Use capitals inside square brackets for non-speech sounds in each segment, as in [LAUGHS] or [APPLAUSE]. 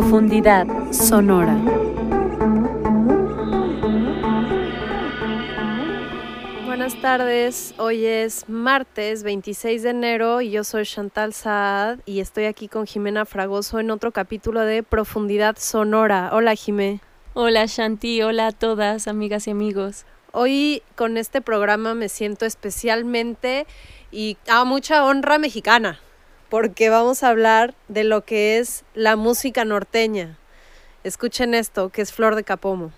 Profundidad sonora. Buenas tardes, hoy es martes 26 de enero y yo soy Chantal Saad y estoy aquí con Jimena Fragoso en otro capítulo de Profundidad Sonora. Hola Jimé. Hola Shanti, hola a todas, amigas y amigos. Hoy con este programa me siento especialmente y a mucha honra mexicana, porque vamos a hablar de lo que es la música norteña. Escuchen esto, que es Flor de Capomo.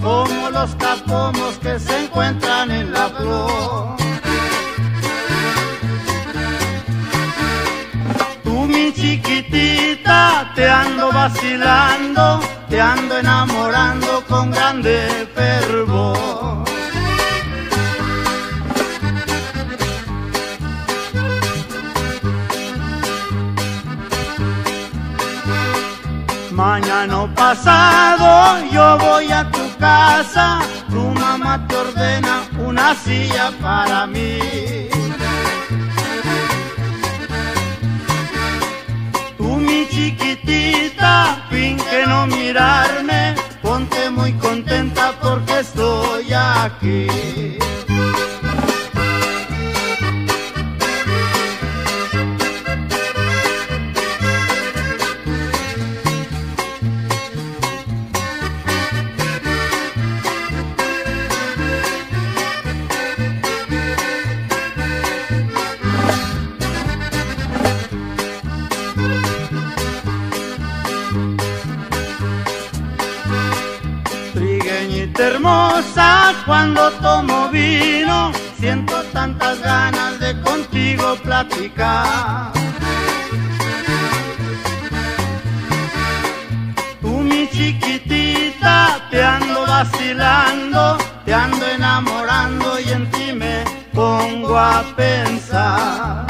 Como los capomos que se encuentran en la flor. Tú mi chiquitita, te ando vacilando, te ando enamorando con grande fervor. Mañana pasado yo voy a tu casa, tu mamá te ordena una silla para mí. Tú mi chiquitita, finge no mirarme, ponte muy contenta porque estoy aquí. Cuando tomo vino, siento tantas ganas de contigo platicar. Tú mi chiquitita, te ando vacilando, te ando enamorando y en ti me pongo a pensar.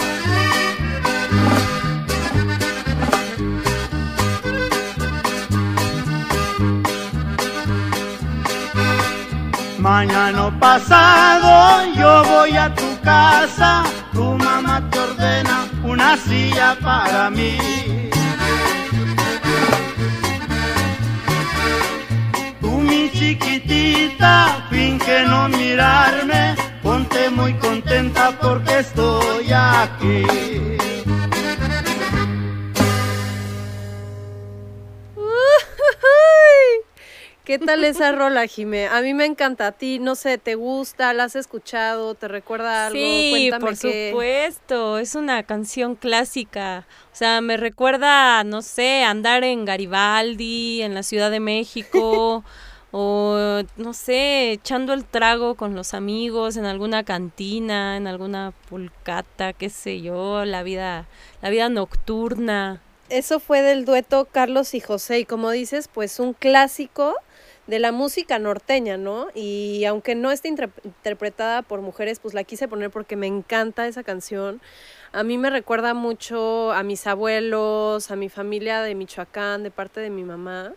Mañana pasado yo voy a tu casa, tu mamá te ordena una silla para mí. Tú mi chiquitita, finge no mirarme, ponte muy contenta porque estoy aquí. ¿Qué tal esa rola, Jimé? A mí me encanta. A ti, no sé, ¿te gusta? ¿La has escuchado? ¿Te recuerda algo? Sí, Cuéntame por qué- supuesto, es una canción clásica. O sea, me recuerda, no sé, andar en Garibaldi, en la Ciudad de México, [LAUGHS] o no sé, echando el trago con los amigos en alguna cantina, en alguna pulcata, qué sé yo, la vida, la vida nocturna. Eso fue del dueto Carlos y José, y como dices, pues un clásico de la música norteña, ¿no? Y aunque no esté interpretada por mujeres, pues la quise poner porque me encanta esa canción. A mí me recuerda mucho a mis abuelos, a mi familia de Michoacán, de parte de mi mamá,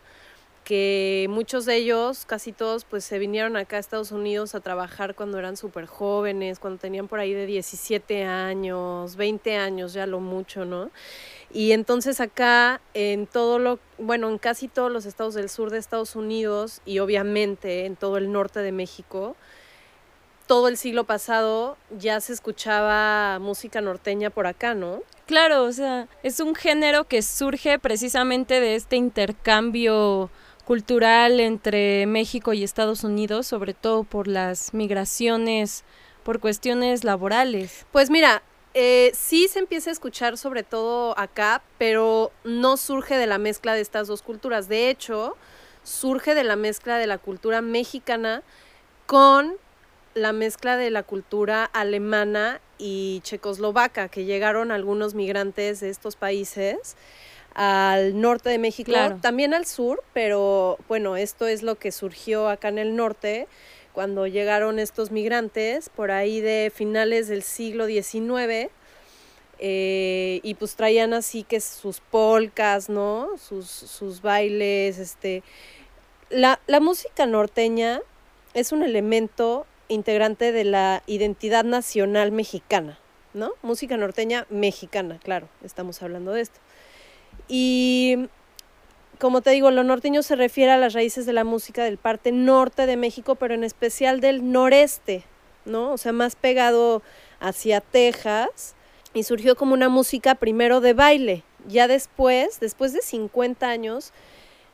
que muchos de ellos, casi todos, pues se vinieron acá a Estados Unidos a trabajar cuando eran súper jóvenes, cuando tenían por ahí de 17 años, 20 años, ya lo mucho, ¿no? Y entonces acá en todo lo, bueno, en casi todos los estados del sur de Estados Unidos y obviamente en todo el norte de México, todo el siglo pasado ya se escuchaba música norteña por acá, ¿no? Claro, o sea, es un género que surge precisamente de este intercambio cultural entre México y Estados Unidos, sobre todo por las migraciones, por cuestiones laborales. Pues mira, eh, sí se empieza a escuchar sobre todo acá, pero no surge de la mezcla de estas dos culturas. De hecho, surge de la mezcla de la cultura mexicana con la mezcla de la cultura alemana y checoslovaca, que llegaron algunos migrantes de estos países al norte de México, Claro. también al sur, pero bueno, esto es lo que surgió acá en el norte cuando llegaron estos migrantes por ahí de finales del siglo XIX eh, y pues traían así que sus polcas, ¿no? Sus, sus bailes, este... La, la música norteña es un elemento integrante de la identidad nacional mexicana, ¿no? Música norteña mexicana, claro, estamos hablando de esto. Y como te digo, lo norteño se refiere a las raíces de la música del parte norte de México, pero en especial del noreste, ¿no? O sea, más pegado hacia Texas y surgió como una música primero de baile. Ya después, después de 50 años,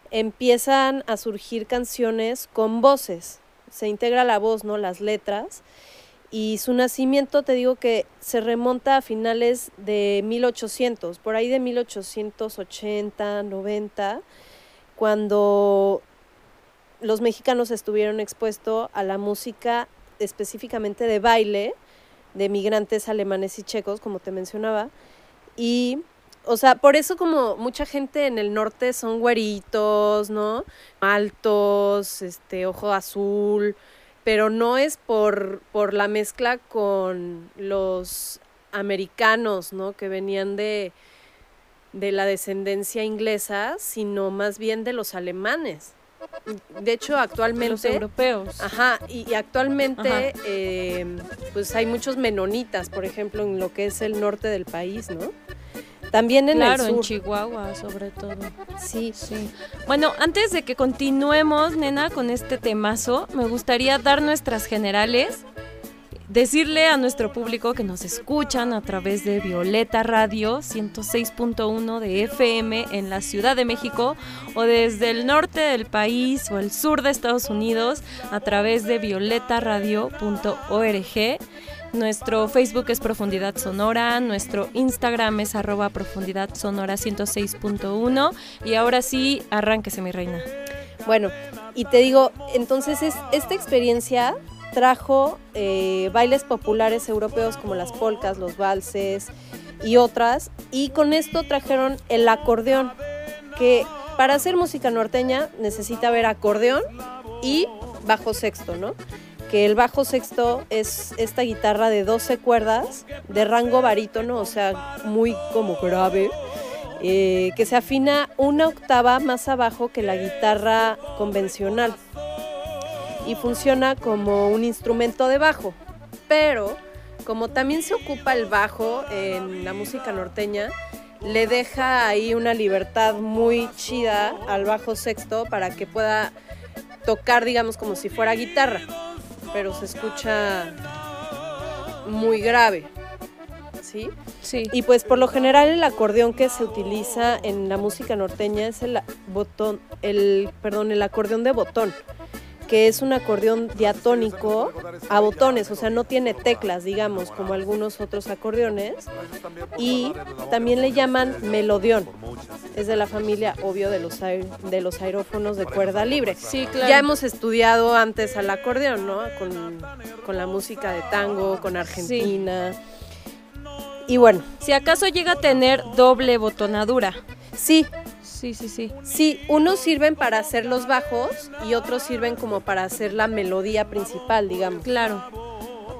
empiezan a surgir canciones con voces. Se integra la voz, ¿no? Las letras. Y su nacimiento, te digo que se remonta a finales de 1800, por ahí de 1880, 90, cuando los mexicanos estuvieron expuestos a la música específicamente de baile de migrantes alemanes y checos, como te mencionaba. Y, o sea, por eso como mucha gente en el norte son güeritos, ¿no? Altos, este, ojo azul, pero no es por, por la mezcla con los americanos, ¿no? Que venían de, de la descendencia inglesa, sino más bien de los alemanes. De hecho, Los actualmente... europeos. Ajá, y, y actualmente Ajá. eh, pues hay muchos menonitas, por ejemplo, en lo que es el norte del país, ¿no? También en claro, el en sur. Chihuahua sobre todo. sí, Sí. Bueno, antes de que continuemos, nena, con este temazo, me gustaría dar nuestras generales, decirle a nuestro público que nos escuchan a través de Violeta Radio 106.1 de FM en la Ciudad de México o desde el norte del país o el sur de Estados Unidos a través de violetaradio.org. Nuestro Facebook es Profundidad Sonora, nuestro Instagram es arroba Profundidad Sonora 106.1 y ahora sí, arránquese mi reina. Bueno, y te digo, entonces es, esta experiencia trajo eh, bailes populares europeos como las polcas, los valses y otras, y con esto trajeron el acordeón, que para hacer música norteña necesita haber acordeón y bajo sexto, ¿no? Que el bajo sexto es esta guitarra de 12 cuerdas de rango barítono, o sea, muy como grave, eh, que se afina una octava más abajo que la guitarra convencional y funciona como un instrumento de bajo. Pero como también se ocupa el bajo en la música norteña, le deja ahí una libertad muy chida al bajo sexto para que pueda tocar, digamos, como si fuera guitarra, pero se escucha muy grave. ¿Sí? Sí. Y pues por lo general el acordeón que se utiliza en la música norteña es el botón, el perdón, el acordeón de botón, que es un acordeón diatónico a botones, o sea, no tiene teclas, digamos, como algunos otros acordeones, y también le llaman melodión. Es de la familia, obvio, de los, de los aerófonos de cuerda libre. Sí, claro. Ya hemos estudiado antes al acordeón, ¿no? Con, con la música de tango, con Argentina. Y bueno, Si acaso llega a tener doble botonadura. sí, Sí, sí, sí. sí, unos sirven para hacer los bajos y otros sirven como para hacer la melodía principal, digamos. Claro.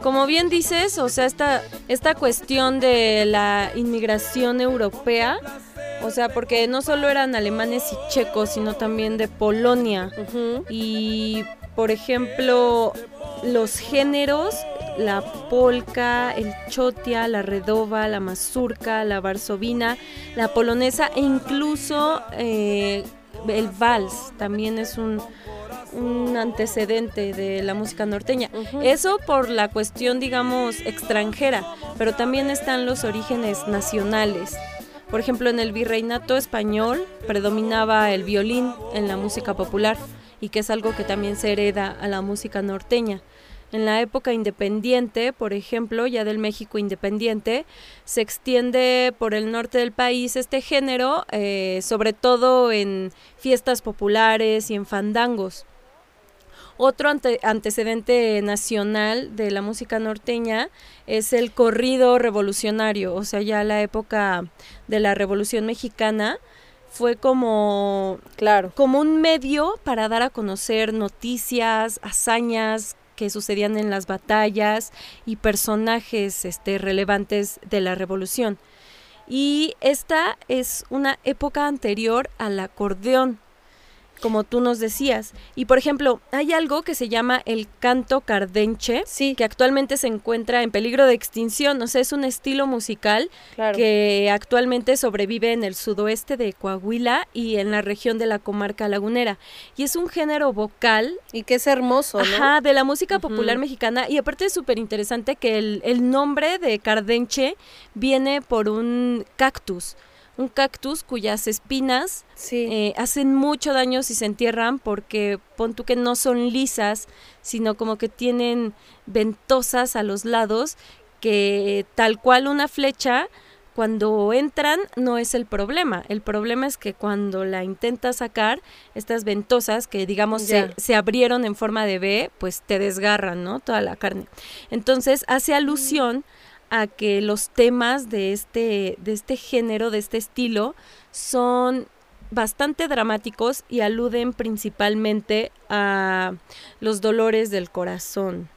Como bien dices, o sea, esta, esta cuestión de la inmigración europea, o sea, porque no solo eran alemanes y checos, sino también de Polonia. Y, por ejemplo, los géneros, la polka, el chotia, la redova, la mazurca, la varsovina, la polonesa e incluso eh, el vals también es un, un antecedente de la música norteña. Eso por la cuestión, digamos, extranjera, pero también están los orígenes nacionales. Por ejemplo, en el virreinato español predominaba el violín en la música popular y que es algo que también se hereda a la música norteña. En la época independiente, por ejemplo, ya del México independiente, se extiende por el norte del país este género, eh, sobre todo en fiestas populares y en fandangos. Otro ante- antecedente nacional de la música norteña es el corrido revolucionario, o sea, ya la época de la Revolución Mexicana, fue como, Claro. como un medio para dar a conocer noticias, hazañas que sucedían en las batallas y personajes este, relevantes de la revolución. Y esta es una época anterior al acordeón, como tú nos decías. Y por ejemplo, hay algo que se llama el canto cardenche, Sí, que actualmente se encuentra en peligro de extinción. O sea, es un estilo musical claro. que actualmente sobrevive en el sudoeste de Coahuila y en la región de la comarca lagunera. Y es un género vocal Y que es hermoso, ¿no? Ajá, de la música popular mexicana. Y aparte es súper interesante que el, el nombre de Cardenche viene por un cactus. Un cactus cuyas espinas Sí. eh, hacen mucho daño si se entierran porque pon tú que no son lisas, sino como que tienen ventosas a los lados que tal cual una flecha cuando entran no es el problema. El problema es que cuando la intentas sacar, estas ventosas que digamos se, se abrieron en forma de B, pues te desgarran, ¿no? Toda la carne. Entonces hace alusión a que los temas de este, de este género, de este estilo, son bastante dramáticos y aluden principalmente a los dolores del corazón.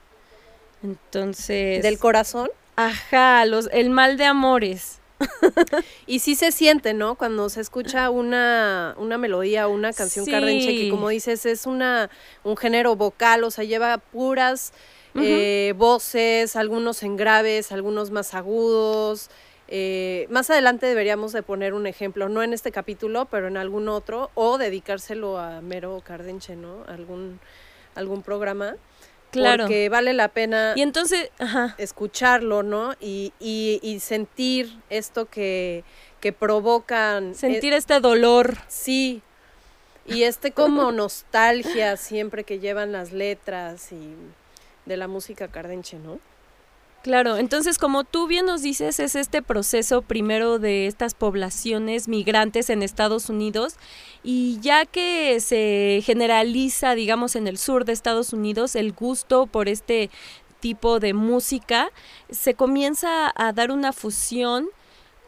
Entonces, Del corazón. ajá, los, el mal de amores. [LAUGHS] Y sí se siente, ¿no? Cuando se escucha una, una melodía o una canción Sí. cardenche, que como dices, es una, un género vocal, o sea, lleva puras eh, voces, algunos en graves, algunos más agudos. Eh, más adelante deberíamos de poner un ejemplo, no en este capítulo, pero en algún otro, o dedicárselo a Mero Cardenche, ¿no? Algún, algún programa. Claro. Porque vale la pena Y entonces, ajá, escucharlo, ¿no? Y, y, y sentir esto que, que provocan. eh, sentir este dolor. sí. Y este como nostalgia siempre que llevan las letras y de la música cardenche, ¿no? Claro, entonces como tú bien nos dices, es este proceso primero de estas poblaciones migrantes en Estados Unidos y ya que se generaliza, digamos, en el sur de Estados Unidos el gusto por este tipo de música, se comienza a dar una fusión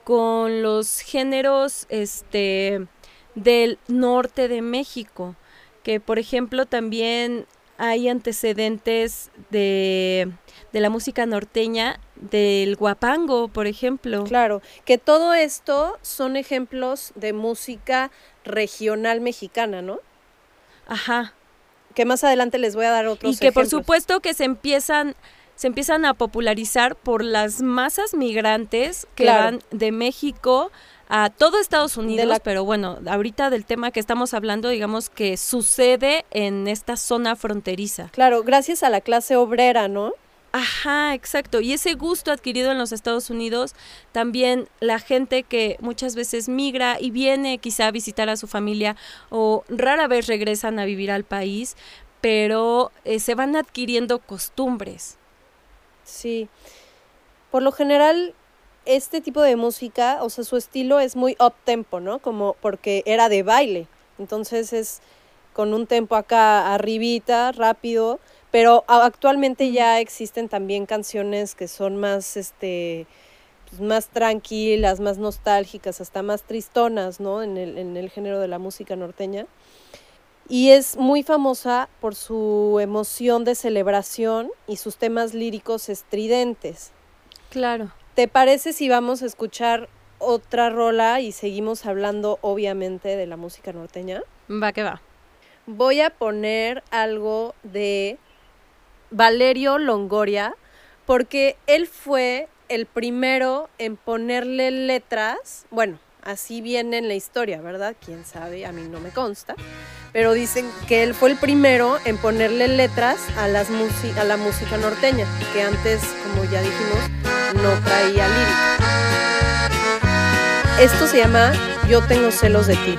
con los géneros este del norte de México, que por ejemplo también hay antecedentes de, de la música norteña, del guapango, por ejemplo. Claro, que todo esto son ejemplos de música regional mexicana, ¿no? Ajá. Que más adelante les voy a dar otros Y que por supuesto que se empiezan se empiezan a popularizar por las masas migrantes que Claro. van de México a todo Estados Unidos, la- pero bueno, ahorita del tema que estamos hablando, digamos que sucede en esta zona fronteriza. Claro, gracias a la clase obrera, ¿no? Ajá, exacto. Y ese gusto adquirido en los Estados Unidos, también la gente que muchas veces migra y viene quizá a visitar a su familia o rara vez regresan a vivir al país, pero eh, se van adquiriendo costumbres. Sí. Por lo general, este tipo de música, o sea, su estilo es muy up tempo, ¿no? Como porque era de baile. Entonces es con un tempo acá arribita, rápido, pero actualmente ya existen también canciones que son más este pues, más tranquilas, más nostálgicas, hasta más tristonas, ¿no? En el, en el género de la música norteña. Y es muy famosa por su emoción de celebración y sus temas líricos estridentes. Claro. ¿Te parece si vamos a escuchar otra rola y seguimos hablando obviamente de la música norteña? Va que va. Voy a poner algo de Valerio Longoria porque él fue el primero en ponerle letras, bueno, así viene en la historia, ¿verdad? Quién sabe, a mí no me consta, pero dicen que él fue el primero en ponerle letras a, las a la música norteña, que antes, como ya dijimos, no traía lírica. Esto se llama Yo tengo celos de ti.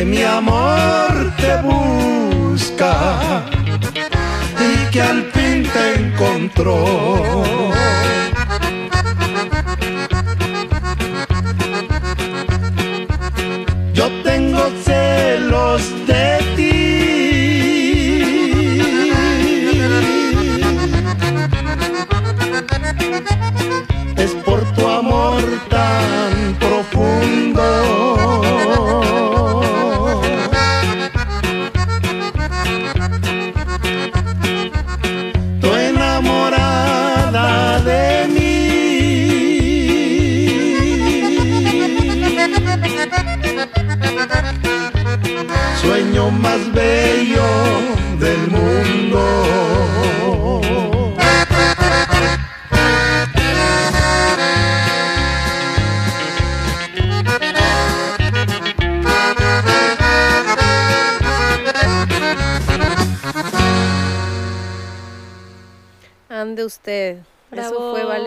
Que mi amor te busca y que al fin te encontró.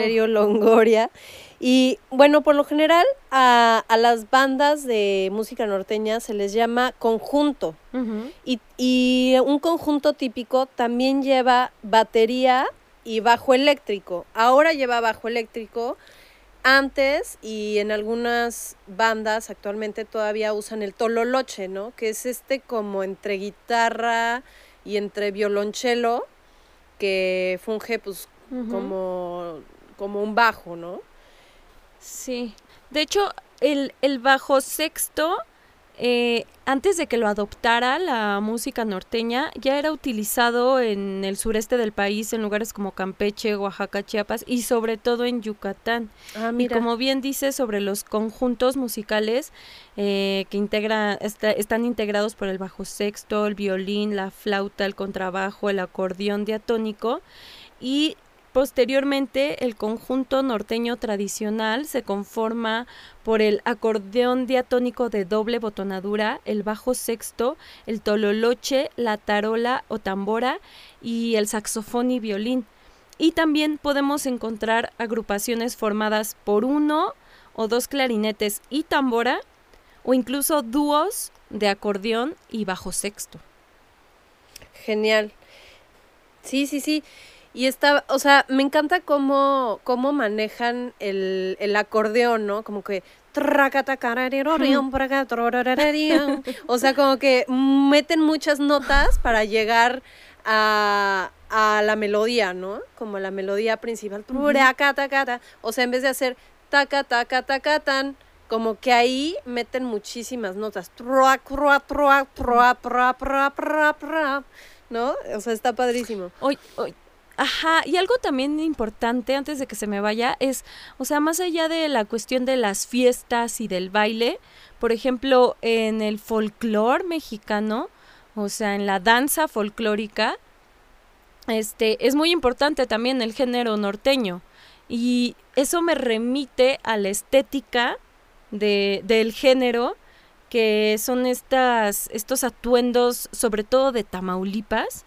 Valerio Longoria. Y bueno, por lo general a, a las bandas de música norteña se les llama conjunto. Y, y un conjunto típico también lleva batería y bajo eléctrico. Ahora lleva bajo eléctrico. Antes y en algunas bandas actualmente todavía usan el tololoche, ¿no? Que es este como entre guitarra y entre violonchelo que funge pues como, como un bajo, ¿no? Sí. De hecho, el, el bajo sexto, eh, antes de que lo adoptara la música norteña, ya era utilizado en el sureste del país, en lugares como Campeche, Oaxaca, Chiapas y sobre todo en Yucatán. Ah, Y como bien dice sobre los conjuntos musicales eh, que integra, está- están integrados por el bajo sexto, el violín, la flauta, el contrabajo, el acordeón diatónico y posteriormente el conjunto norteño tradicional se conforma por el acordeón diatónico de doble botonadura, el bajo sexto, el tololoche, la tarola o tambora y el saxofón y violín. Y también podemos encontrar agrupaciones formadas por uno o dos clarinetes y tambora, o incluso dúos de acordeón y bajo sexto. Genial. Sí, sí, sí. Y está, o sea, me encanta cómo, cómo manejan el, el acordeón, ¿no? Como que... [LAUGHS] O sea, como que meten muchas notas para llegar a, a la melodía, ¿no? Como la melodía principal. O sea, en vez de hacer taca, taca, taca, tan, como que ahí meten muchísimas notas. ¿No? O sea, está padrísimo. Oy- oy- Ajá, y algo también importante antes de que se me vaya es, o sea, más allá de la cuestión de las fiestas y del baile, por ejemplo, en el folclore mexicano, o sea, en la danza folclórica, este, es muy importante también el género norteño. Y eso me remite a la estética de, del género, que son estas, estos atuendos, sobre todo de Tamaulipas,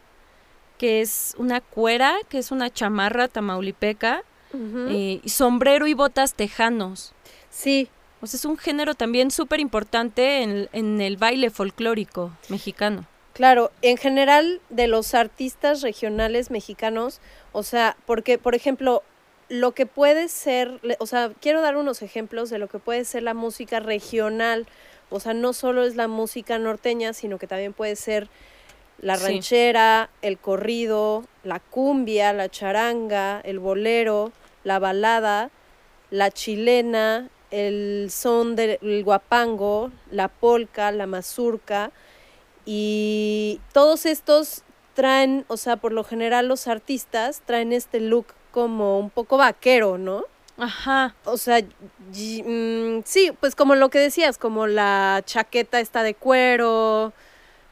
que es una cuera, que es una chamarra tamaulipeca, eh, y sombrero y botas tejanos. Sí, O sea, es un género también súper importante en, en el baile folclórico mexicano. Claro, en general de los artistas regionales mexicanos, o sea, porque, por ejemplo, lo que puede ser, o sea, quiero dar unos ejemplos de lo que puede ser la música regional. O sea, no solo es la música norteña, sino que también puede ser la Sí. ranchera, el corrido, la cumbia, la charanga, el bolero, la balada, la chilena, el son del guapango, la polca, la mazurca. Y todos estos traen, o sea, por lo general los artistas traen este look como un poco vaquero, ¿no? Ajá. O sea, y- mm, sí, pues como lo que decías, como la chaqueta está de cuero,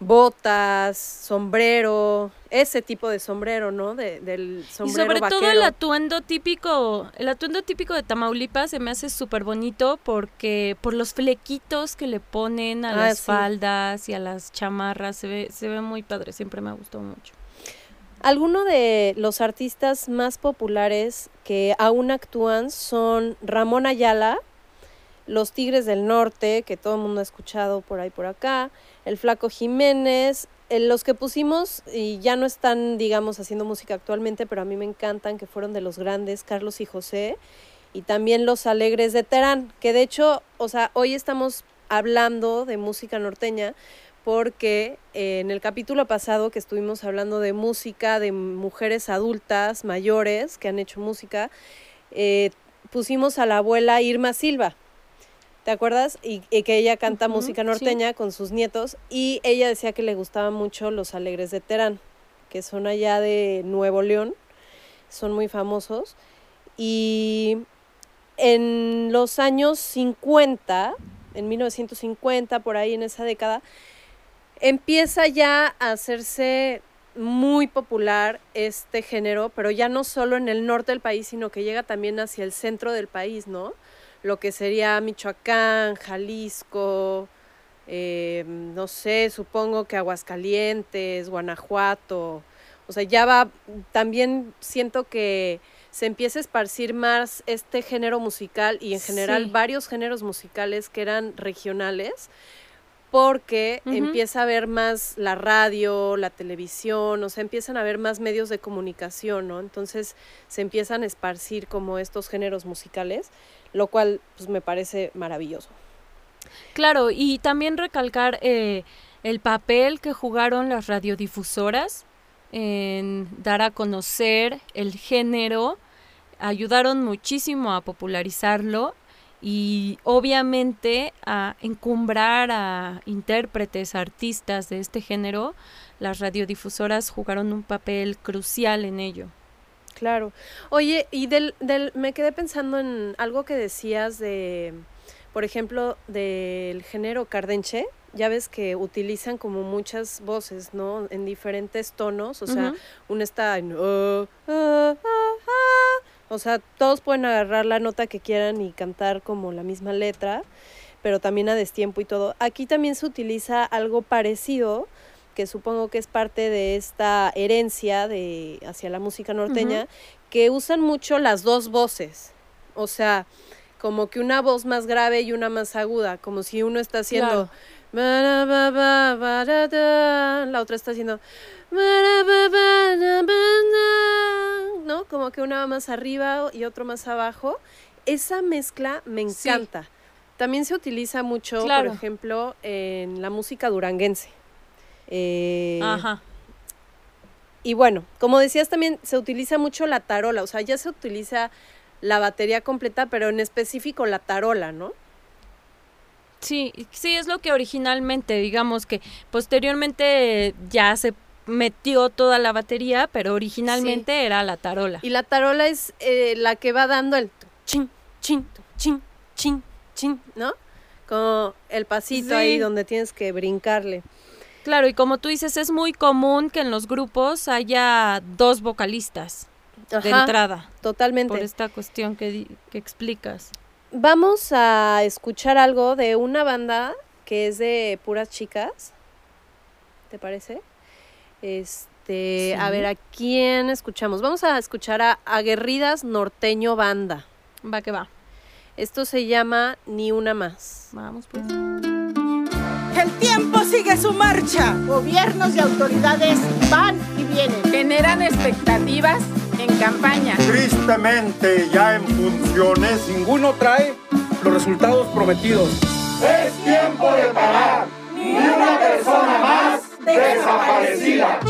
botas, sombrero, ese tipo de sombrero, ¿no? De, del Y sombrero sobre todo el atuendo típico, el atuendo típico de Tamaulipas se me hace súper bonito porque por los flequitos que le ponen a Ah, las sí. faldas y a las chamarras, se ve, se ve muy padre, siempre me gustó mucho. Algunos de los artistas más populares que aún actúan son Ramón Ayala, Los Tigres del Norte, que todo el mundo ha escuchado por ahí por acá, El Flaco Jiménez, eh, los que pusimos y ya no están, digamos, haciendo música actualmente, pero a mí me encantan, que fueron de los grandes, Carlos y José, y también Los Alegres de Terán, que de hecho, o sea, hoy estamos hablando de música norteña, porque eh, en el capítulo pasado que estuvimos hablando de música, de mujeres adultas, mayores, que han hecho música, eh, pusimos a la abuela Irma Silva. ¿Te acuerdas? Y, y que ella canta música sí. norteña con sus nietos y ella decía que le gustaban mucho los Alegres de Terán, que son allá de Nuevo León, son muy famosos. Y en los años 50, en 1950, por ahí en esa década, empieza ya a hacerse muy popular este género, pero ya no solo en el norte del país, sino que llega también hacia el centro del país, ¿no? Lo que sería Michoacán, Jalisco, eh, no sé, supongo que Aguascalientes, Guanajuato. O sea, ya va, también siento que se empieza a esparcir más este género musical y en general Sí. varios géneros musicales que eran regionales porque empieza a haber más la radio, la televisión, o sea, empiezan a haber más medios de comunicación, ¿no? Entonces se empiezan a esparcir como estos géneros musicales, lo cual pues me parece maravilloso. Claro, y también recalcar eh, el papel que jugaron las radiodifusoras en dar a conocer el género, ayudaron muchísimo a popularizarlo y obviamente a encumbrar a intérpretes, artistas de este género, las radiodifusoras jugaron un papel crucial en ello. Claro. Oye, y del, del, me quedé pensando en algo que decías de, por ejemplo, del género cardenche. Ya ves que utilizan como muchas voces, ¿no? En diferentes tonos. O sea, Ujú. una está en... "Ah, ah, ah, ah". O sea, todos pueden agarrar la nota que quieran y cantar como la misma letra, pero también a destiempo y todo. Aquí también se utiliza algo parecido, que supongo que es parte de esta herencia de hacia la música norteña, que usan mucho las dos voces. O sea, como que una voz más grave y una más aguda, como si uno está haciendo la otra está haciendo ¿no? Como que una va más arriba y otro más abajo. Esa mezcla me Sí. encanta. También se utiliza mucho, Claro. por ejemplo, en la música duranguense. Eh, Ajá. y bueno, como decías también se utiliza mucho la tarola, o sea, ya se utiliza la batería completa, pero en específico la tarola, ¿no? Sí, sí, es lo que originalmente, digamos que posteriormente ya se metió toda la batería, pero originalmente era la tarola. Y la tarola es eh, la que va dando el chin, chin, chin, chin, chin, ¿no? Como el pasito Sí. ahí donde tienes que brincarle. Claro, y como tú dices, es muy común que en los grupos haya dos vocalistas de entrada, totalmente. por esta cuestión que, que explicas. Vamos a escuchar algo de una banda que es de puras chicas. ¿Te parece? Este, a ver, ¿a quién escuchamos? Vamos a escuchar a Aguerridas Norteño Banda. Va que va. Esto se llama Ni una más. Vamos pues. El tiempo sigue su marcha. Gobiernos y autoridades van y vienen. Generan expectativas en campaña. Tristemente, ya en funciones, ninguno trae los resultados prometidos. Es tiempo de parar. Ni una persona más desaparecida.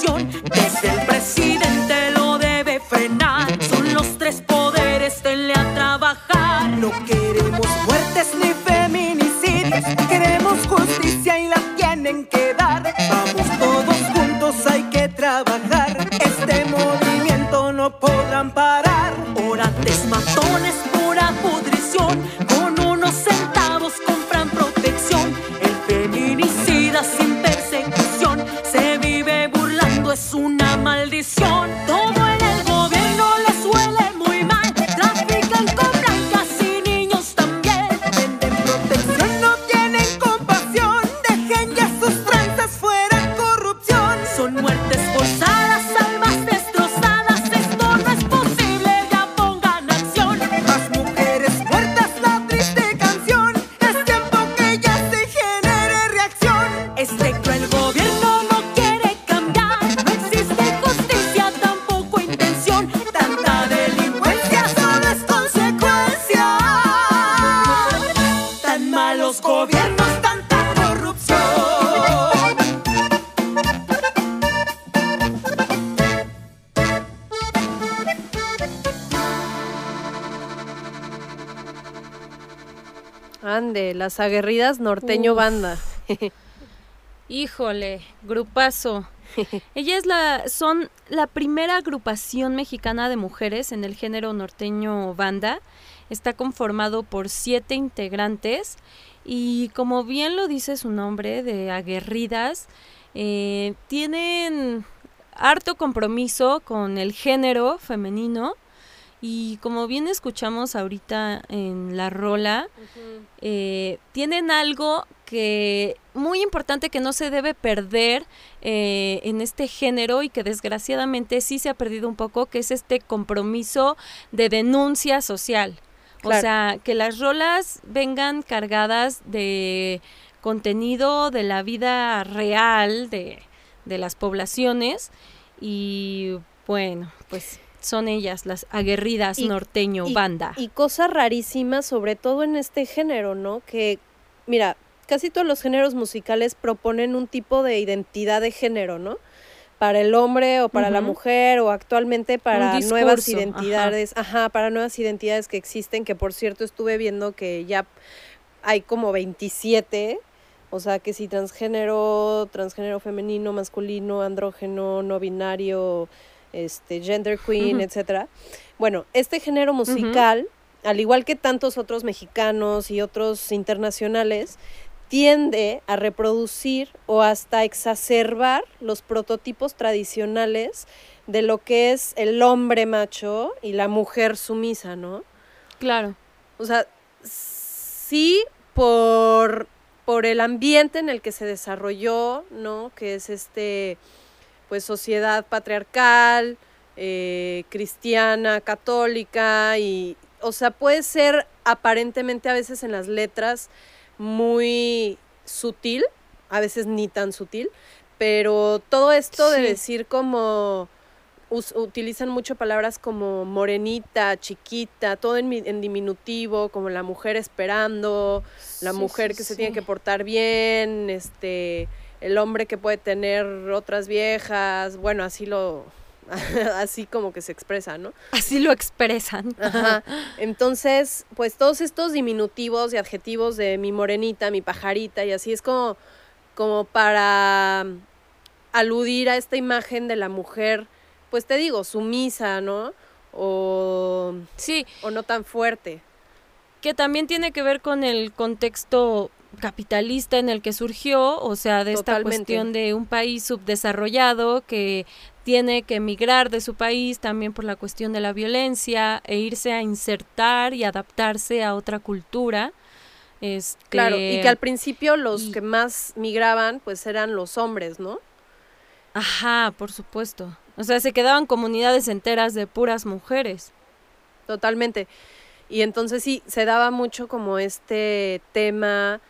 Promoción. Desde el las aguerridas norteño Uf. banda. [LAUGHS] Híjole, grupazo. [LAUGHS] Ellas la, son la primera agrupación mexicana de mujeres en el género norteño banda. Está conformado por siete integrantes y como bien lo dice su nombre de aguerridas, eh, tienen harto compromiso con el género femenino y como bien escuchamos ahorita en la rola, eh, tienen algo que muy importante que no se debe perder eh, en este género y que desgraciadamente sí se ha perdido un poco, que es este compromiso de denuncia social. O sea, que las rolas vengan cargadas de contenido de la vida real de, de las poblaciones y bueno, pues son ellas, las aguerridas Y- norteño y- banda. Y cosas rarísimas, sobre todo en este género, ¿no? Que, mira, casi todos los géneros musicales proponen un tipo de identidad de género, ¿no? Para el hombre o para la mujer o actualmente para discurso, nuevas ajá. identidades, ajá. para nuevas identidades que existen, que por cierto estuve viendo que ya hay como 27 O sea, que si transgénero, transgénero femenino, masculino, andrógeno, no binario, este, gender queen, etcétera. Bueno, este género musical, al igual que tantos otros mexicanos y otros internacionales, tiende a reproducir o hasta exacerbar los prototipos tradicionales de lo que es el hombre macho y la mujer sumisa, ¿no? Claro. O sea, sí por, por el ambiente en el que se desarrolló, ¿no? Que es este, pues sociedad patriarcal, eh, cristiana, católica y, o sea, puede ser aparentemente a veces en las letras muy sutil, a veces ni tan sutil, pero todo esto de decir como utilizan mucho palabras como morenita, chiquita, todo en, en diminutivo, como la mujer esperando, la mujer que se tiene que portar bien, este, el hombre que puede tener otras viejas, bueno, así lo, [LAUGHS] así como que se expresa, ¿no? Así lo expresan. Ajá. Entonces, pues todos estos diminutivos y adjetivos de mi morenita, mi pajarita, y así es como, como para aludir a esta imagen de la mujer pues te digo, sumisa, ¿no? O, sí. o no tan fuerte. Que también tiene que ver con el contexto capitalista en el que surgió, o sea, de esta cuestión de un país subdesarrollado que tiene que emigrar de su país también por la cuestión de la violencia e irse a insertar y adaptarse a otra cultura. Este, claro, y que al principio los que más migraban pues eran los hombres, ¿no? Ajá, por supuesto. O sea, se quedaban comunidades enteras de puras mujeres. Totalmente. Y entonces sí, se daba mucho como este tema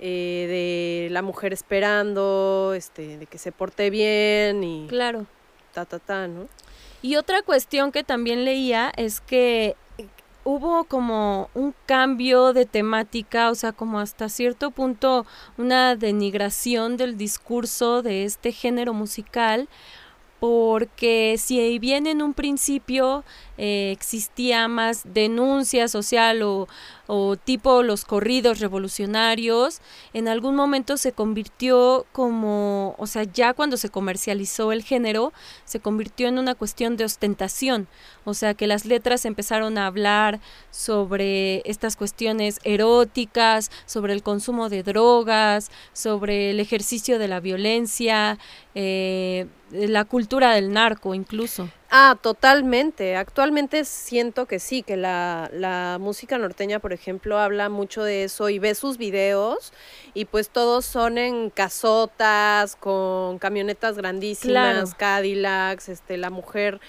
eh, de la mujer esperando, este, de que se porte bien y... Claro. Ta, ta, ta, ¿no? Y otra cuestión que también leía es que hubo como un cambio de temática, o sea, como hasta cierto punto una denigración del discurso de este género musial, porque si bien en un principio eh, existía más denuncia social o, o, tipo los corridos revolucionarios, en algún momento se convirtió como, o sea, ya cuando se comercializó el género, se convirtió en una cuestión de ostentación, o sea, que las letras empezaron a hablar sobre estas cuestiones eróticas, sobre el consumo de drogas, sobre el ejercicio de la violencia, eh, la cultura del narco incluso. Ah, totalmente. Actualmente siento que sí, que la, la, música norteña, por ejemplo, habla mucho de eso y ve sus videos y pues todos son en casotas, con camionetas grandísimas, Cadillacs, este, la mujer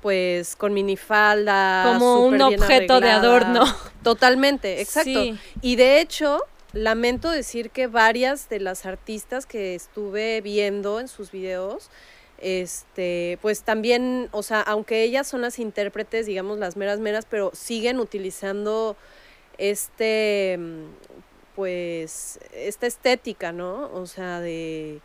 pues con minifalda. Como un objeto de adorno. [LAUGHS] Totalmente, exacto. Y de hecho, lamento decir que varias de las artistas que estuve viendo en sus videos, este, pues también, o sea, aunque ellas son las intérpretes, digamos, las meras meras, pero siguen utilizando este, pues, esta estética, ¿no? O sea, de,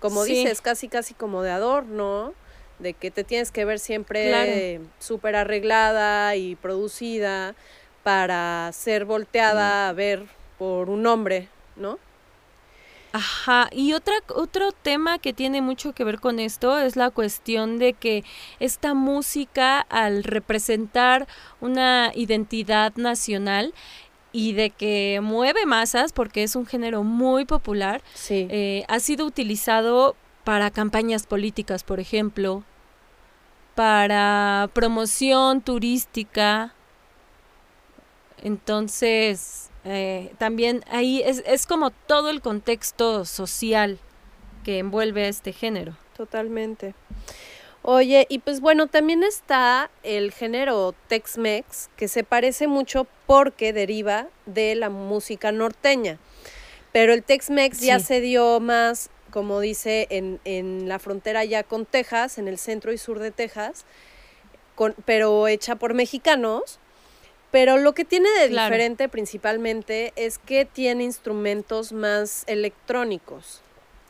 como dices, casi, casi como de adorno, de que te tienes que ver siempre súper arreglada y producida para ser volteada a ver por un hombre, ¿no? Ajá, y otra, otro tema que tiene mucho que ver con esto es la cuestión de que esta música, al representar una identidad nacional, y de que mueve masas porque es un género muy popular, eh, ha sido utilizado para campañas políticas, por ejemplo, para promoción turística. Entonces, eh, también ahí es, es como todo el contexto social que envuelve a este género. Totalmente. Oye, y pues bueno, también está el género Tex-Mex, que se parece mucho porque deriva de la música norteña. Pero el Tex-Mex ya se dio más, como dice, en, en, la frontera ya con Texas, en el centro y sur de Texas, con, pero hecha por mexicanos. Pero lo que tiene de diferente principalmente es que tiene instrumentos más electrónicos,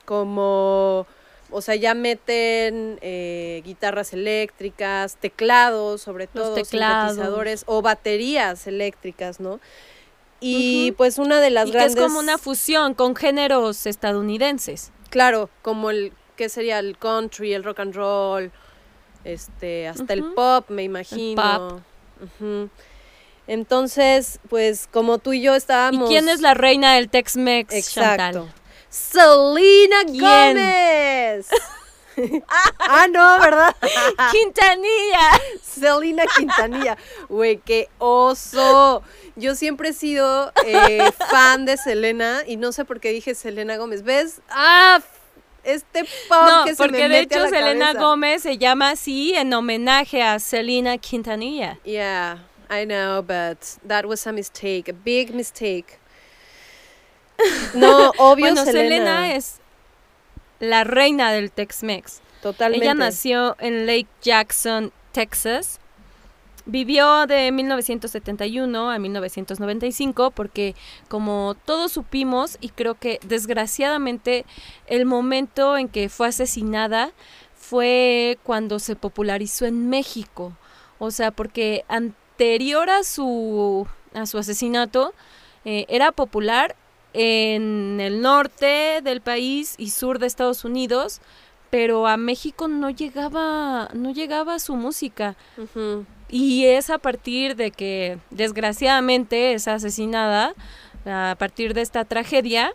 como, o sea, ya meten eh, guitarras eléctricas, teclados, sobre todo, sintetizadores o baterías eléctricas, ¿no? Y pues una de las y grandes... que es como una fusión con géneros estadounidenses. Claro, como el que sería el country, el rock and roll, este, hasta el pop, me imagino. pop. Ujú. Entonces, pues como tú y yo estábamos... ¿Y quién es la reina del Tex-Mex, Exacto. Chantal? Selena. Gómez. [LAUGHS] ah, no, ¿verdad? [LAUGHS] Quintanilla. Selena Quintanilla. Güey, qué oso. Yo siempre he sido eh, fan de Selena y no sé por qué dije Selena Gómez. ¿Ves? Ah, este pop No, que se porque me de mete a hecho la Selena cabeza. Gómez se llama así en homenaje a Selena Quintanilla. Yeah, I know, but that was a mistake, a big mistake. [LAUGHS] No, obvio bueno, Selena. Selena es la reina del Tex-Mex. Totalmente. Ella nació en Lake Jackson, Texas. Vivió de 1971 a 1995 porque como todos supimos y creo que desgraciadamente el momento en que fue asesinada fue cuando se popularizó en México. O sea, porque anterior a su, a su asesinato eh, era popular en el norte del país y sur de Estados Unidos, pero a México no llegaba, no llegaba su música. Y es a partir de que, desgraciadamente, es asesinada, a partir de esta tragedia,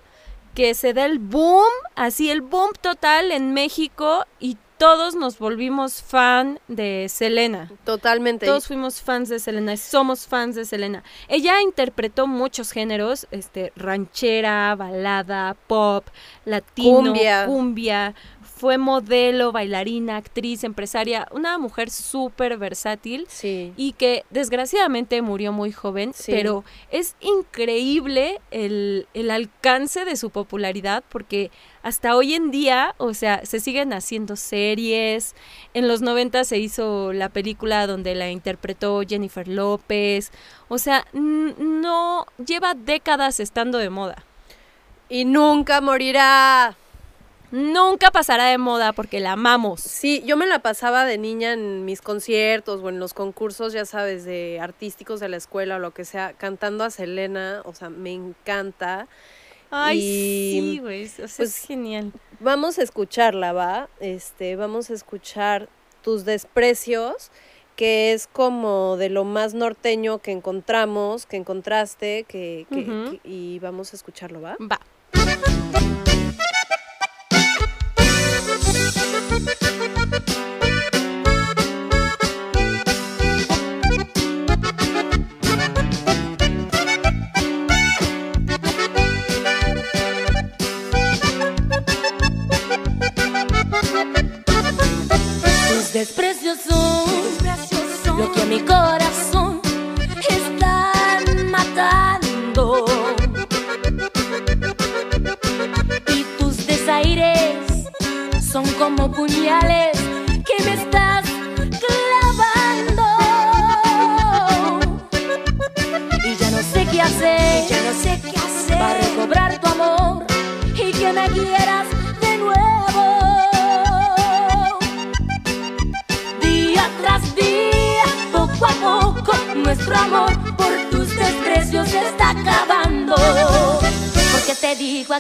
que se da el boom, así el boom total en México y todos nos volvimos fan de Selena. Totalmente. Todos fuimos fans de Selena, somos fans de Selena. Ella interpretó muchos géneros, este, ranchera, balada, pop, latino, Cumbia. cumbia. Fue modelo, bailarina, actriz, empresaria, una mujer súper versátil Sí. y que desgraciadamente murió muy joven, Sí. pero es increíble el, el alcance de su popularidad porque hasta hoy en día, o sea, se siguen haciendo series. En los 90 se hizo la película donde la interpretó Jennifer López. O sea, no lleva décadas estando de moda. Y nunca morirá. Nunca pasará de moda porque la amamos. Sí, yo me la pasaba de niña en mis conciertos o en los concursos, ya sabes, de artísticos de la escuela o lo que sea, cantando a Selena, o sea, me encanta. Ay, Y, sí, güey. O sea, pues, es genial. Vamos a escucharla, ¿va? Este, vamos a escuchar tus desprecios, que es como de lo más norteño que encontramos, que encontraste, que, que- y vamos a escucharlo, ¿va? Va. Tus desprecios son lo que a mi corazón están matando. Y tus desaires son como puñales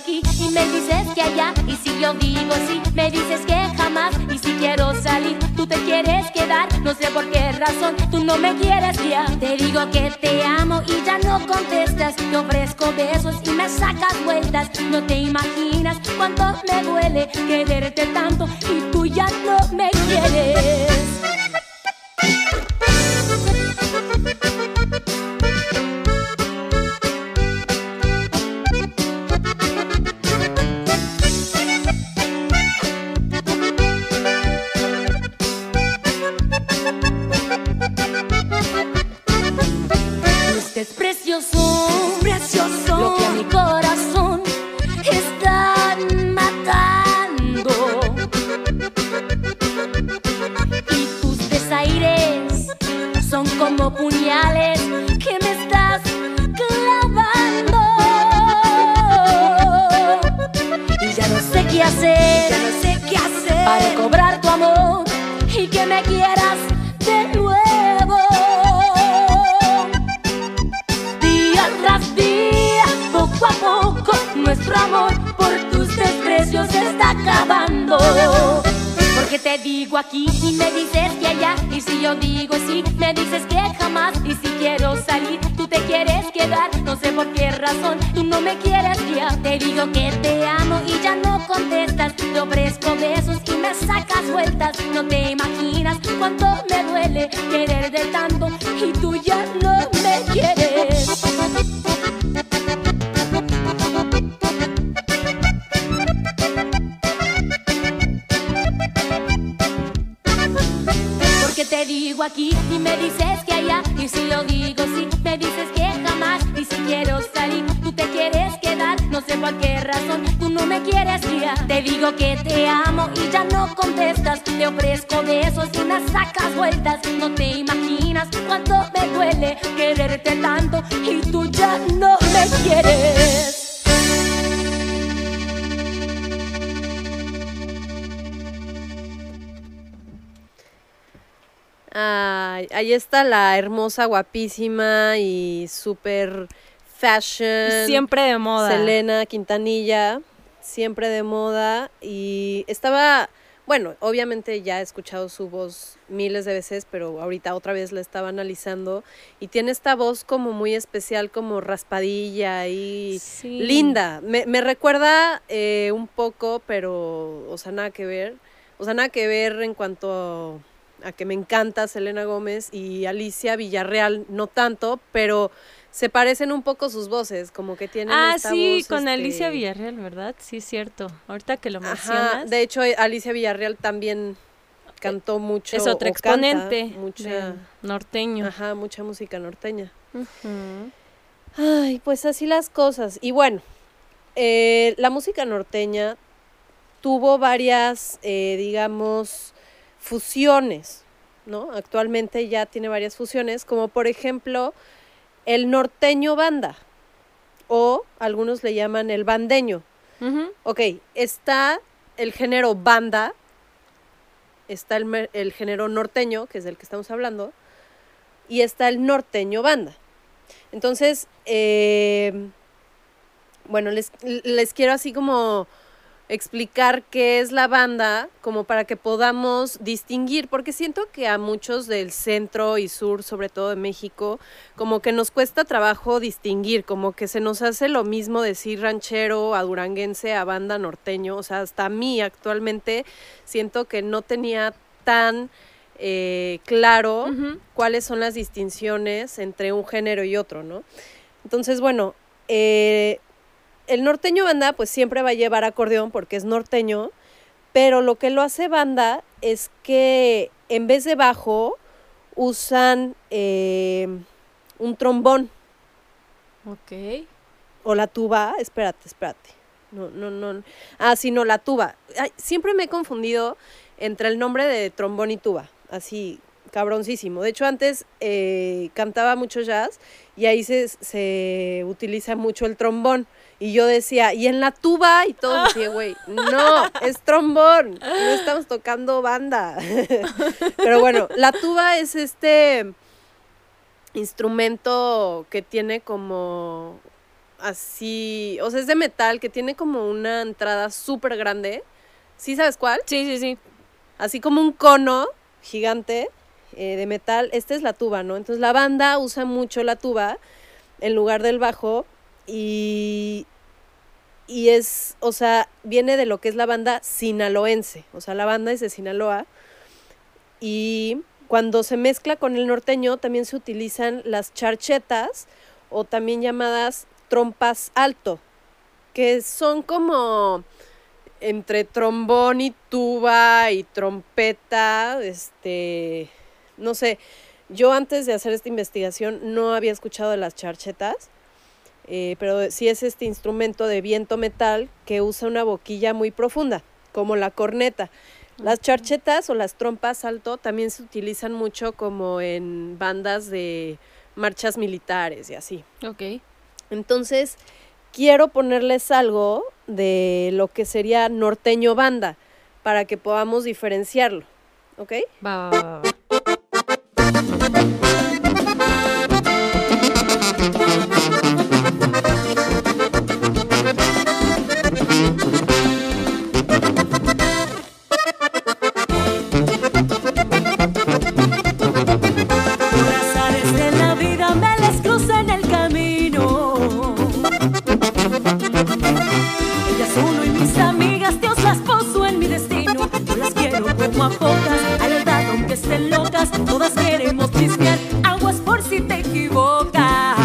y me dices que allá. Y si yo digo sí, me dices que jamás. Y si quiero salir, tú te quieres quedar. No sé por qué razón tú no me quieres ya. Te digo que te amo y ya no contestas. Te ofrezco besos y me sacas vueltas. No te imaginas cuánto me duele quererte tanto y tú ya no me quieres. Me quieres ya. Te digo que te amo y ya no contestas. Te ofrezco besos y me sacas vueltas. No te imaginas cuánto me duele querer de tanto y tú está la hermosa, guapísima y súper fashion. Siempre de moda. Selena Quintanilla, siempre de moda. Y estaba, bueno, obviamente ya he escuchado su voz miles de veces, pero ahorita otra vez la estaba analizando. Y tiene esta voz como muy especial, como raspadilla y Sí. linda. Me, me recuerda eh, un poco, pero, o sea, nada que ver. O sea, nada que ver en cuanto a que me encanta Selena Gómez y Alicia Villarreal, no tanto, pero se parecen un poco sus voces, como que tienen Ah, esta sí, voz, con este, Alicia Villarreal, ¿verdad? Sí, es cierto. Ahorita que lo Ajá, mencionas. de hecho, Alicia Villarreal también cantó mucho. es otra exponente mucha, norteño. ajá, mucha música norteña. Ay, pues así las cosas. Y bueno, eh, la música norteña tuvo varias, eh, digamos, fusiones, ¿no? Actualmente ya tiene varias fusiones, como por ejemplo el norteño banda, o algunos le llaman el bandeño. Ujú. Ok, está el género banda, está el, el género norteño, que es del que estamos hablando, y está el norteño banda. Entonces, eh, bueno, les, les quiero así como explicar qué es la banda, como para que podamos distinguir, porque siento que a muchos del centro y sur, sobre todo de México, como que nos cuesta trabajo distinguir, como que se nos hace lo mismo decir ranchero a duranguense a banda norteño, o sea, hasta a mí actualmente siento que no tenía tan eh, claro cuáles son las distinciones entre un género y otro, ¿no? Entonces, bueno, eh, el norteño banda pues siempre va a llevar acordeón porque es norteño, pero lo que lo hace banda es que en vez de bajo usan eh, un trombón Ok. o la tuba, espérate, espérate. No, no, no. Ah, sí, no, la tuba. Ay, siempre me he confundido entre el nombre de trombón y tuba, así cabroncísimo. De hecho, antes eh, cantaba mucho jazz y ahí se, se utiliza mucho el trombón. Y yo decía, ¿y en la tuba? Y todos decían, güey, no, es trombón, no estamos tocando banda. [LAUGHS] Pero bueno, la tuba es este instrumento que tiene como así, o sea, es de metal, que tiene como una entrada súper grande. ¿Sí sabes cuál? Sí, sí, sí. Así como un cono gigante eh, de metal. Esta es la tuba, ¿no? Entonces la banda usa mucho la tuba en lugar del bajo y, y es, o sea, viene de lo que es la banda sinaloense. O sea, la banda es de Sinaloa y cuando se mezcla con el norteño también se utilizan las charchetas o también llamadas trompas alto, que son como entre trombón y tuba y trompeta, este, no sé, yo antes de hacer esta investigación no había escuchado de las charchetas, eh, pero sí es este instrumento de viento metal que usa una boquilla muy profunda, como la corneta. Las charchetas o las trompas alto también se utilizan mucho como en bandas de marchas militares y así. Ok. Entonces, quiero ponerles algo de lo que sería norteño banda para que podamos diferenciarlo. ¿Ok? Va, va, va, va. A la edad, aunque estén locas, todas queremos chismear. Aguas por si te equivocas.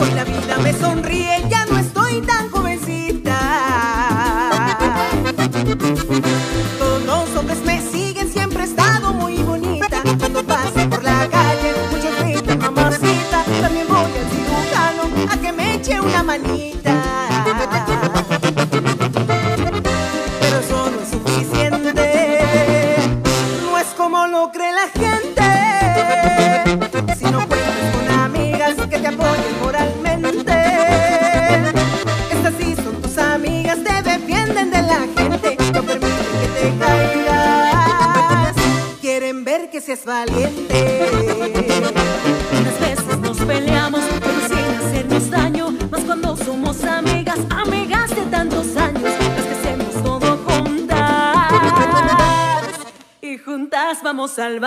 Hoy la vida me sonríe, ya no estoy tan jovencita. Todos los hombres me siguen, siempre he estado muy bonita. Cuando paso por la calle, muchos gritan mamacita. También voy al cirujano a que me eche una manita. Juntas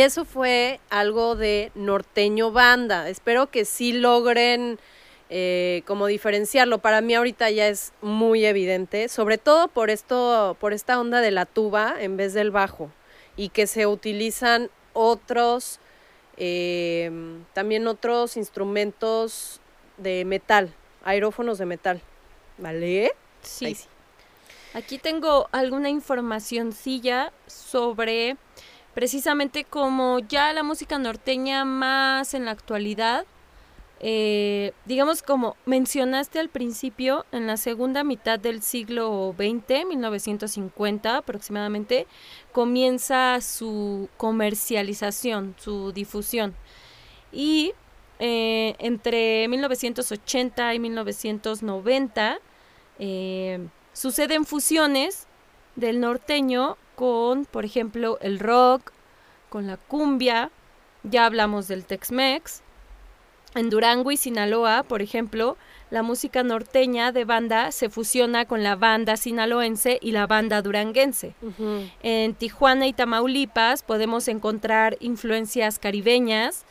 y eso fue algo de norteño banda. Espero que sí logren eh, como diferenciarlo. Para mí ahorita ya es muy evidente, sobre todo por esto, por esta onda de la tuba en vez del bajo y que se utilizan otros, eh, también otros instrumentos de metal, aerófonos de metal. ¿Vale? Sí. Ahí sí. Aquí tengo alguna informacioncilla sobre precisamente como ya la música norteña más en la actualidad, eh, digamos como mencionaste al principio, en la segunda mitad del siglo XX, 1950 aproximadamente, comienza su comercialización, su difusión. Y eh, entre 1980 y 1990 eh, suceden fusiones del norteño con, por ejemplo, el rock, con la cumbia, ya hablamos del Tex-Mex. En Durango y Sinaloa, por ejemplo, la música norteña de banda se fusiona con la banda sinaloense y la banda duranguense. En Tijuana y Tamaulipas podemos encontrar influencias caribeñas.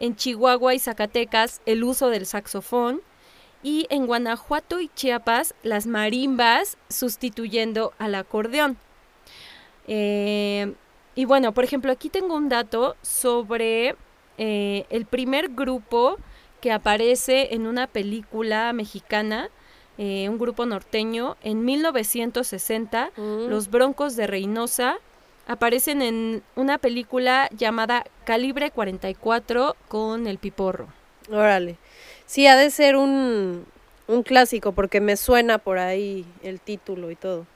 En Chihuahua y Zacatecas, el uso del saxofón. Y en Guanajuato y Chiapas, las marimbas sustituyendo al acordeón. Eh, y bueno, por ejemplo, aquí tengo un dato sobre eh, el primer grupo que aparece en una película mexicana, eh, un grupo norteño, en 1960, Los Broncos de Reynosa, aparecen en una película llamada Calibre 44 con el Piporro. Órale. Sí, ha de ser un, un clásico porque me suena por ahí el título y todo.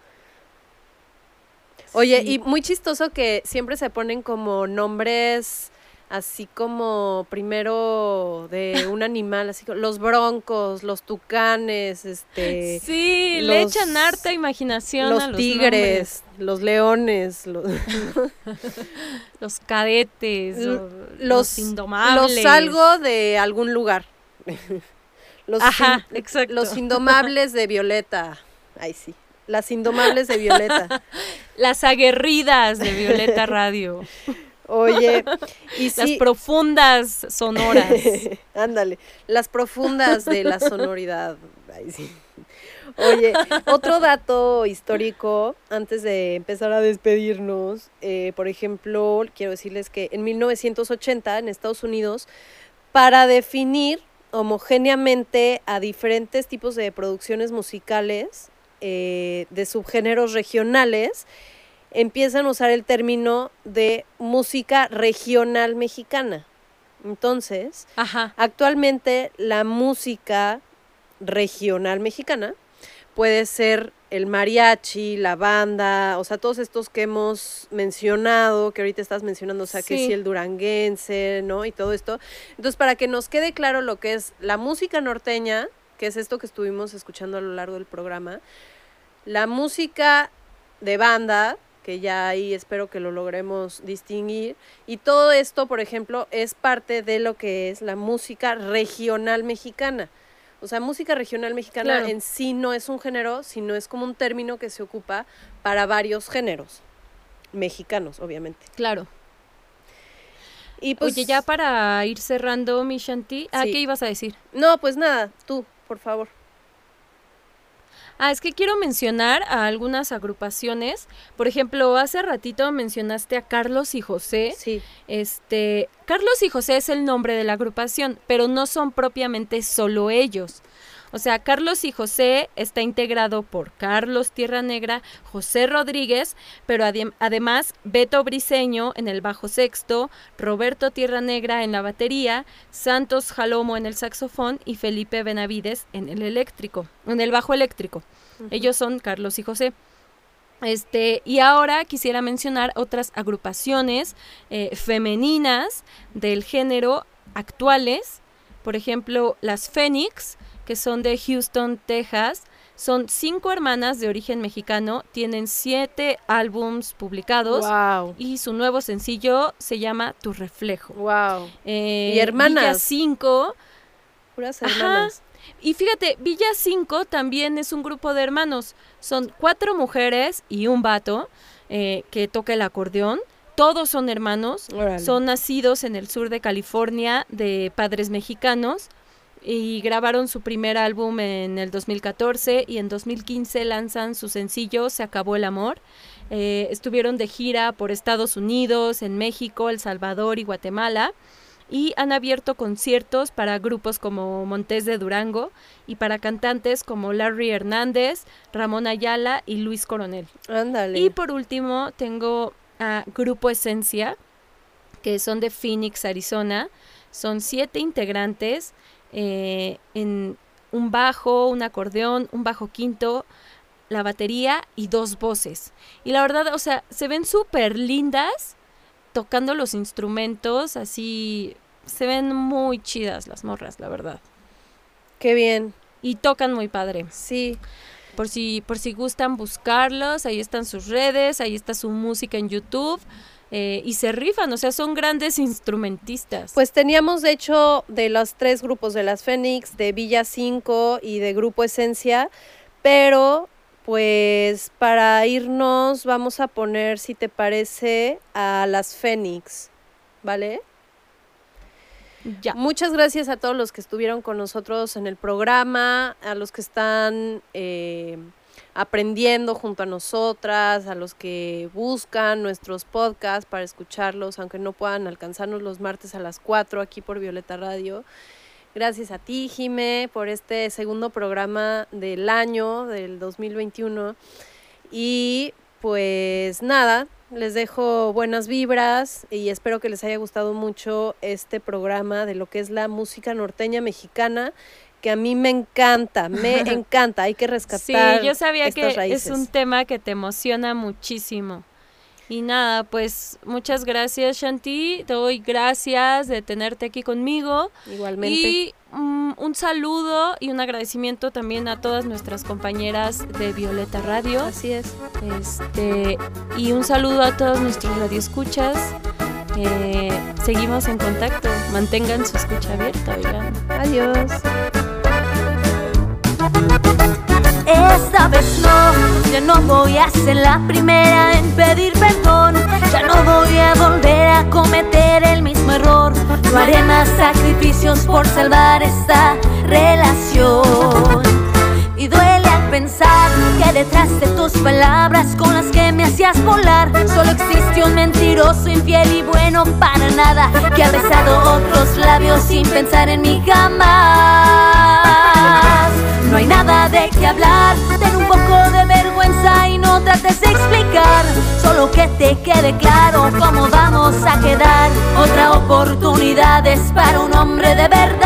Oye, Sí. y muy chistoso que siempre se ponen como nombres así como primero de un animal, así como los broncos, los tucanes, este Sí, le echan harta imaginación los a los tigres, los leones, los, [LAUGHS] los cadetes, los, los indomables. los algo de algún lugar. Los, Ajá, in- exacto. los indomables de Violeta. Ay, sí. Las indomables de Violeta. [LAUGHS] Las aguerridas de Violeta Radio. Oye, [LAUGHS] y Las sí, profundas sonoras. [LAUGHS] ándale, las profundas de la sonoridad. Ay, sí. Oye, otro dato histórico, antes de empezar a despedirnos, eh, por ejemplo, quiero decirles que en 1980 en Estados Unidos, para definir homogéneamente a diferentes tipos de producciones musicales eh, de subgéneros regionales, empiezan a usar el término de música regional mexicana. Entonces, Ajá. Actualmente la música regional mexicana puede ser el mariachi, la banda, o sea, todos estos que hemos mencionado, que ahorita estás mencionando, o sea, que Sí. sí el duranguense, ¿no? Y todo esto. Entonces, para que nos quede claro lo que es la música norteña, que es esto que estuvimos escuchando a lo largo del programa, la música de banda, que ya ahí espero que lo logremos distinguir, y todo esto, por ejemplo, es parte de lo que es la música regional mexicana. O sea, música regional mexicana Claro. en sí no es un género, sino es como un término que se ocupa para varios géneros mexicanos, obviamente. Claro. Y pues, Oye, ya para ir cerrando, mi Shanti, ¿a Sí. qué ibas a decir? No, pues nada, tú, por favor. Ah, es que quiero mencionar a algunas agrupaciones. Por ejemplo, hace ratito mencionaste a Carlos y José. Sí. Este, Carlos y José es el nombre de la agrupación, pero no son propiamente solo ellos. O sea, Carlos y José está integrado por Carlos Tierra Negra, José Rodríguez, pero adem- además Beto Briseño en el bajo sexto, Roberto Tierra Negra en la batería, Santos Jalomo en el saxofón y Felipe Benavides en el eléctrico, en el bajo eléctrico. Ellos son Carlos y José. Este, y ahora quisiera mencionar otras agrupaciones eh, femeninas del género actuales. Por ejemplo, las Phoenix, que son de Houston, Texas. Son cinco hermanas de origen mexicano, tienen siete álbums publicados Wow. y su nuevo sencillo se llama Tu Reflejo. Wow. Eh, Y hermanas. Villa 5 Puras Ajá. hermanas. y fíjate, Villa 5 también es un grupo de hermanos. Son cuatro mujeres y un vato eh, que toca el acordeón. Todos son hermanos. Son nacidos en el sur de California de padres mexicanos y grabaron su primer álbum en el 2014 y en 2015 lanzan su sencillo Se acabó el amor. Eh, estuvieron de gira por Estados Unidos, en México, El Salvador y Guatemala y han abierto conciertos para grupos como Montes de Durango y para cantantes como Larry Hernández, Ramón Ayala y Luis Coronel. Ándale. Y por último tengo a Grupo Esencia, que son de Phoenix, Arizona. Son siete integrantes eh, en un bajo, un acordeón, un bajo quinto, la batería y dos voces. Y la verdad, o sea, se ven súper lindas tocando los instrumentos, así se ven muy chidas las morras, la verdad. Qué bien. Y tocan muy padre. Sí. Por si, por si gustan buscarlos, ahí están sus redes, ahí está su música en YouTube. Eh, y se rifan, o sea, son grandes instrumentistas. Pues teníamos, de hecho, de los tres grupos, de las Fénix, de Villa 5 y de Grupo Esencia, pero pues para irnos vamos a poner, si te parece, a las Fénix, ¿vale? ya. Muchas gracias a todos los que estuvieron con nosotros en el programa, a los que están eh, aprendiendo junto a nosotras, a los que buscan nuestros podcasts para escucharlos, aunque no puedan alcanzarnos los martes a las 4 aquí por Violeta Radio. Gracias a ti, Jime, por este segundo programa del año, del 2021. Y pues nada, les dejo buenas vibras y espero que les haya gustado mucho este programa de lo que es la música norteña mexicana, que a mí me encanta, me [LAUGHS] encanta, hay que Sí, rescatar. yo sabía estas que raíces. es un tema que te emociona muchísimo. Y nada, pues muchas gracias Shanti, te doy gracias de tenerte aquí conmigo. Igualmente. Y mm, un saludo y un agradecimiento también a todas nuestras compañeras de Violeta Radio. Así es. Este, y un saludo a todos nuestros radioescuchas. Eh, seguimos en contacto. Mantengan su escucha abierta, oigan. Adiós. Esta vez no, ya no voy a ser la primera en pedir perdón. Ya no voy a volver a cometer el mismo error. No haré más sacrificios por salvar esta relación. Y duele al pensar que detrás de tus palabras con las que me hacías volar, solo existe un mentiroso, infiel y bueno para nada, que ha besado otros labios sin pensar en mí jamás. No hay nada de qué hablar, ten un poco de vergüenza y no trates de explicar, solo que te quede claro cómo vamos a quedar. Otra oportunidad es para un hombre de verdad.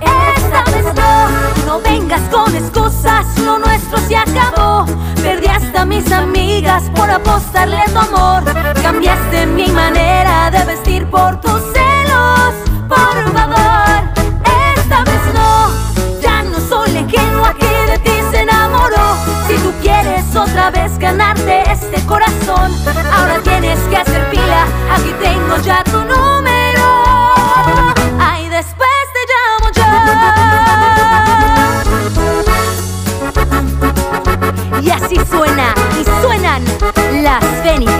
Esta vez no, no vengas con excusas, lo nuestro se acabó. Perdí hasta mis amigas por apostarle tu amor. Cambiaste mi manera de vestir por tus celos, por favor. Otra vez ganarte este corazón, ahora tienes que hacer pila. Aquí tengo ya tu número. Ay, después te llamo yo. Y así suena, y suenan las Fénix.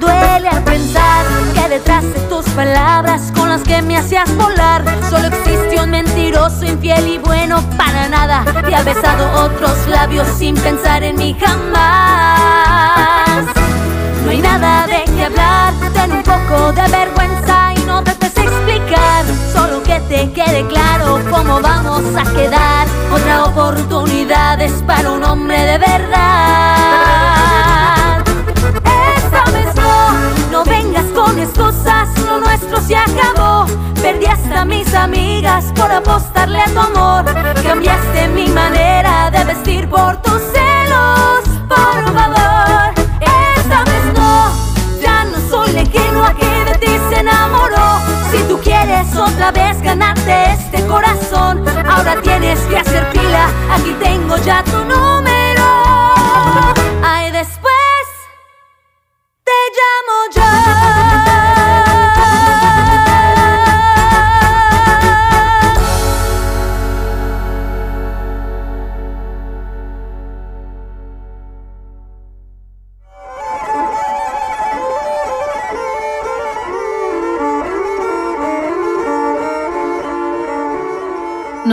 Duele al pensar que detrás de tus palabras me hacías volar, solo existe un mentiroso, infiel y bueno para nada. Te ha besado otros labios sin pensar en mí jamás. No hay nada de qué hablar, ten un poco de vergüenza y no trates de explicar. Solo que te quede claro cómo vamos a quedar. Otra oportunidad es para un hombre de verdad. Con excusas, lo nuestro se acabó. Perdí hasta mis amigas por apostarle a tu amor. Cambiaste mi manera de vestir por tus celos, por favor. Esta vez no, ya no soy la ingenua que de ti se enamoró. Si tú quieres otra vez ganarte este corazón, ahora tienes que hacer pila. Aquí tengo ya tu número. Ay, después te llamo yo.